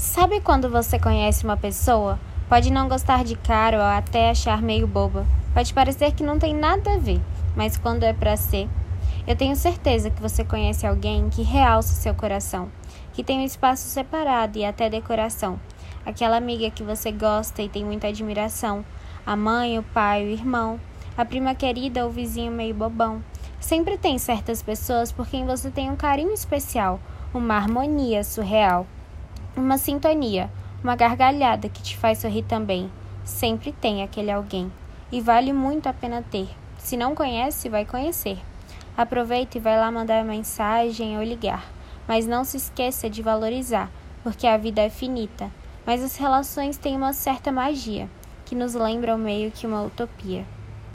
Sabe quando você conhece uma pessoa? Pode não gostar de cara ou até achar meio boba. Pode parecer que não tem nada a ver, mas quando é para ser, eu tenho certeza que você conhece alguém que realça seu coração, que tem um espaço separado e até decoração. Aquela amiga que você gosta e tem muita admiração, a mãe, o pai, o irmão, a prima querida ou o vizinho meio bobão. Sempre tem certas pessoas por quem você tem um carinho especial, uma harmonia surreal. Uma sintonia, uma gargalhada que te faz sorrir também. Sempre tem aquele alguém. E vale muito a pena ter. Se não conhece, vai conhecer. Aproveita e vai lá mandar mensagem ou ligar. Mas não se esqueça de valorizar, porque a vida é finita. Mas as relações têm uma certa magia, que nos lembram meio que uma utopia.